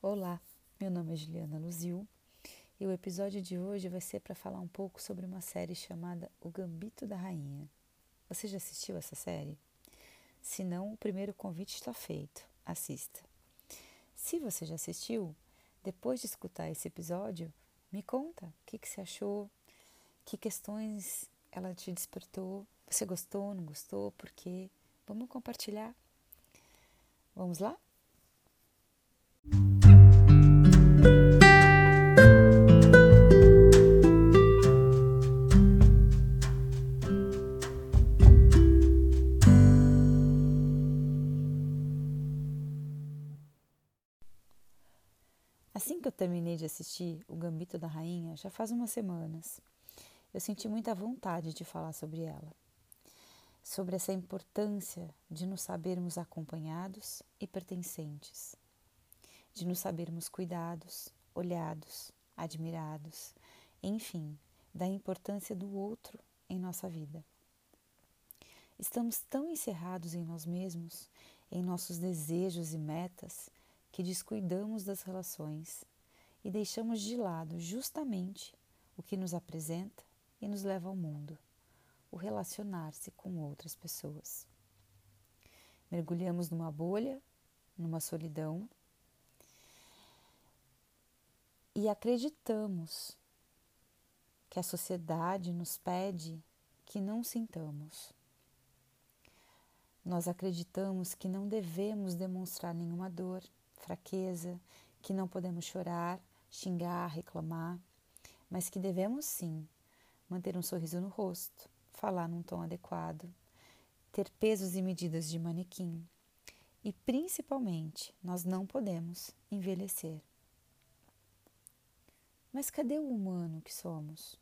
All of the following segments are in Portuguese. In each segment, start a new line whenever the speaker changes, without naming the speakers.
Olá, meu nome é Juliana Luzil e o episódio de hoje vai ser para falar um pouco sobre uma série chamada O Gambito da Rainha. Você já assistiu essa série? Se não, o primeiro convite está feito. Assista. Se você já assistiu, depois de escutar esse episódio, me conta o que, que você achou, que questões ela te despertou, você gostou, não gostou, por quê? Vamos compartilhar? Vamos lá? Assim que eu terminei de assistir O Gambito da Rainha, já faz umas semanas, eu senti muita vontade de falar sobre ela. Sobre essa importância de nos sabermos acompanhados e pertencentes, de nos sabermos cuidados, olhados, admirados, enfim, da importância do outro em nossa vida. Estamos tão encerrados em nós mesmos, em nossos desejos e metas, que descuidamos das relações e deixamos de lado justamente o que nos apresenta e nos leva ao mundo, o relacionar-se com outras pessoas. Mergulhamos numa bolha, numa solidão e acreditamos que a sociedade nos pede que não sintamos. Nós acreditamos que não devemos demonstrar nenhuma dor, fraqueza, que não podemos chorar, xingar, reclamar, mas que devemos sim manter um sorriso no rosto, falar num tom adequado, ter pesos e medidas de manequim. E principalmente, nós não podemos envelhecer. Mas cadê o humano que somos?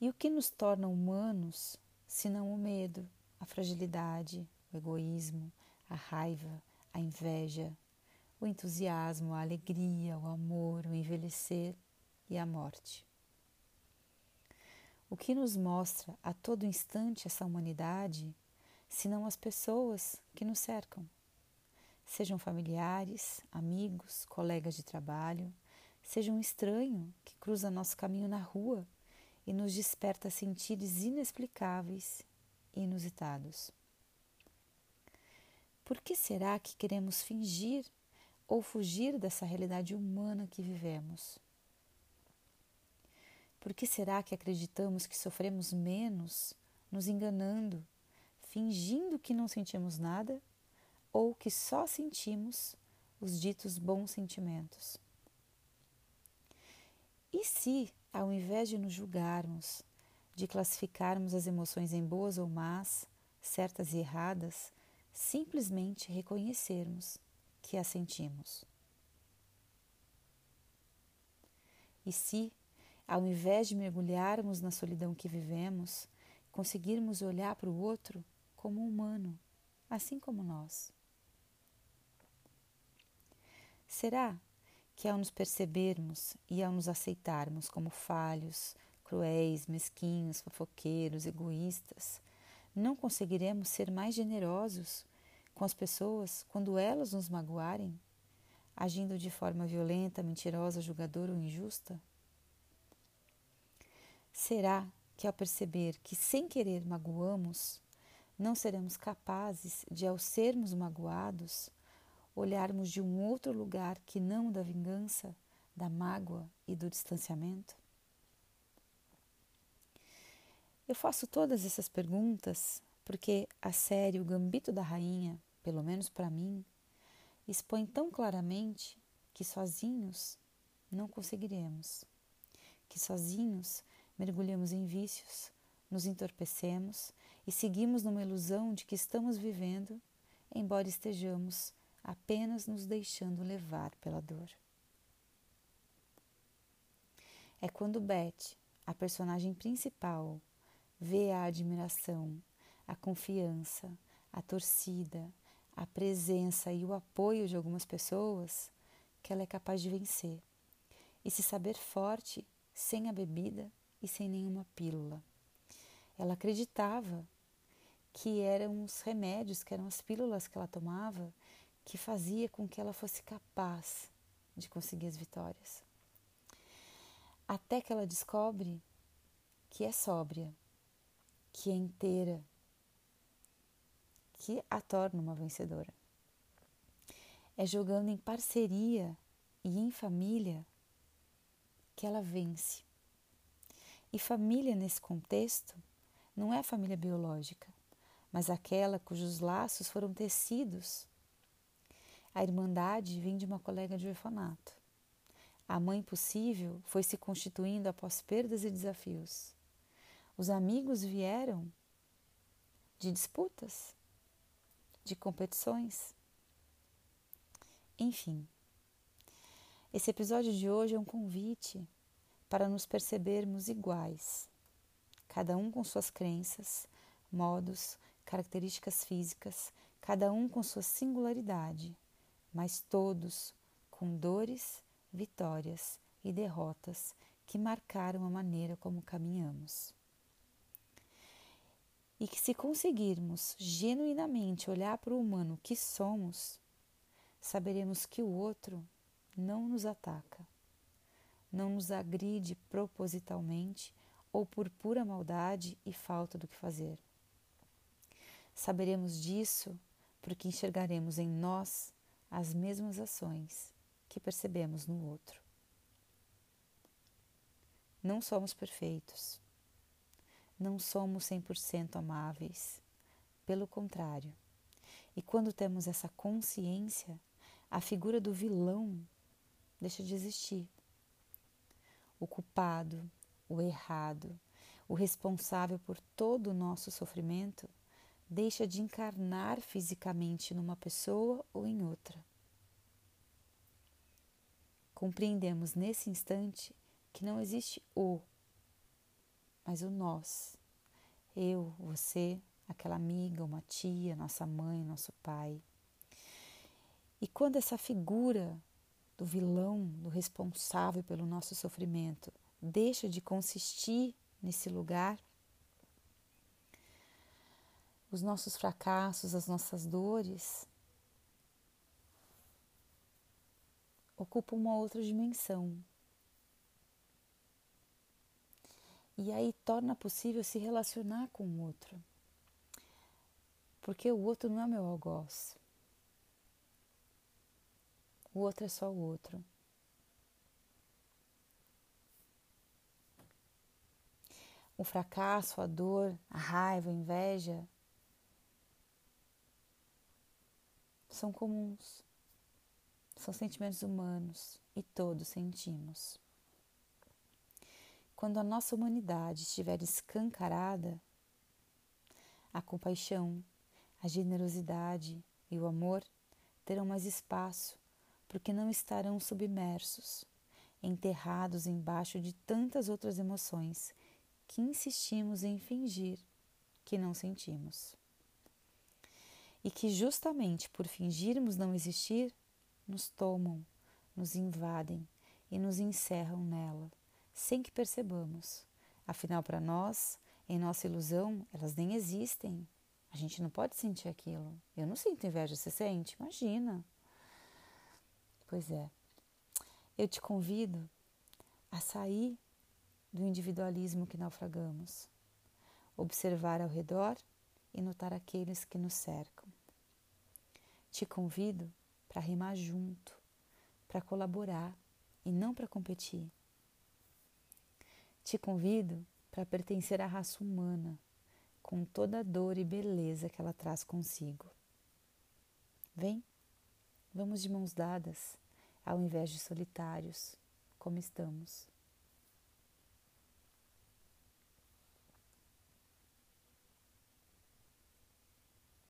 E o que nos torna humanos se não o medo, a fragilidade, o egoísmo, a raiva, a inveja, o entusiasmo, a alegria, o amor, o envelhecer e a morte. O que nos mostra a todo instante essa humanidade, senão as pessoas que nos cercam? Sejam familiares, amigos, colegas de trabalho, seja um estranho que cruza nosso caminho na rua e nos desperta sentidos inexplicáveis e inusitados. Por que será que queremos fingir ou fugir dessa realidade humana que vivemos? Por que será que acreditamos que sofremos menos, nos enganando, fingindo que não sentimos nada ou que só sentimos os ditos bons sentimentos? E se, ao invés de nos julgarmos, de classificarmos as emoções em boas ou más, certas e erradas, simplesmente reconhecermos que a sentimos. E se, ao invés de mergulharmos na solidão que vivemos, conseguirmos olhar para o outro como humano, assim como nós? Será que ao nos percebermos e ao nos aceitarmos como falhos, cruéis, mesquinhos, fofoqueiros, egoístas, não conseguiremos ser mais generosos com as pessoas quando elas nos magoarem, agindo de forma violenta, mentirosa, julgadora ou injusta? Será que ao perceber que sem querer magoamos, não seremos capazes de, ao sermos magoados, olharmos de um outro lugar que não da vingança, da mágoa e do distanciamento? Eu faço todas essas perguntas porque a série O Gambito da Rainha, pelo menos para mim, expõe tão claramente que sozinhos não conseguiremos, que sozinhos mergulhamos em vícios, nos entorpecemos e seguimos numa ilusão de que estamos vivendo, embora estejamos apenas nos deixando levar pela dor. É quando Beth, a personagem principal, vê a admiração, a confiança, a torcida, a presença e o apoio de algumas pessoas que ela é capaz de vencer e se saber forte sem a bebida e sem nenhuma pílula. Ela acreditava que eram os remédios, que eram as pílulas que ela tomava, que fazia com que ela fosse capaz de conseguir as vitórias. Até que ela descobre que é sóbria, que é inteira, que a torna uma vencedora. É jogando em parceria e em família que ela vence. E família nesse contexto não é a família biológica, mas aquela cujos laços foram tecidos. A irmandade vem de uma colega de orfanato. A mãe possível foi se constituindo após perdas e desafios. Os amigos vieram de disputas, de competições. Enfim, esse episódio de hoje é um convite para nos percebermos iguais, cada um com suas crenças, modos, características físicas, cada um com sua singularidade, mas todos com dores, vitórias e derrotas que marcaram a maneira como caminhamos. E que, se conseguirmos genuinamente olhar para o humano que somos, saberemos que o outro não nos ataca, não nos agride propositalmente ou por pura maldade e falta do que fazer. Saberemos disso porque enxergaremos em nós as mesmas ações que percebemos no outro. Não somos perfeitos. Não somos 100% amáveis. Pelo contrário. E quando temos essa consciência, a figura do vilão deixa de existir. O culpado, o errado, o responsável por todo o nosso sofrimento deixa de encarnar fisicamente numa pessoa ou em outra. Compreendemos nesse instante que não existe o, mas o nós. Eu, você, aquela amiga, uma tia, nossa mãe, nosso pai. E quando essa figura do vilão, do responsável pelo nosso sofrimento, deixa de consistir nesse lugar, os nossos fracassos, as nossas dores ocupam uma outra dimensão. E aí torna possível se relacionar com o outro. Porque o outro não é meu algoz. O outro é só o outro. O fracasso, a dor, a raiva, a inveja são comuns. São sentimentos humanos e todos sentimos. Quando a nossa humanidade estiver escancarada, a compaixão, a generosidade e o amor terão mais espaço porque não estarão submersos, enterrados embaixo de tantas outras emoções que insistimos em fingir que não sentimos. E que justamente por fingirmos não existir, nos tomam, nos invadem e nos encerram nela, sem que percebamos. Afinal, para nós, em nossa ilusão, elas nem existem. A gente não pode sentir aquilo. Eu não sinto inveja, você sente? Imagina. Pois é, eu te convido a sair do individualismo que naufragamos, observar ao redor e notar aqueles que nos cercam. Te convido para rimar junto, para colaborar e não para competir. Te convido para pertencer à raça humana, com toda a dor e beleza que ela traz consigo. Vem! Vamos de mãos dadas, ao invés de solitários, como estamos.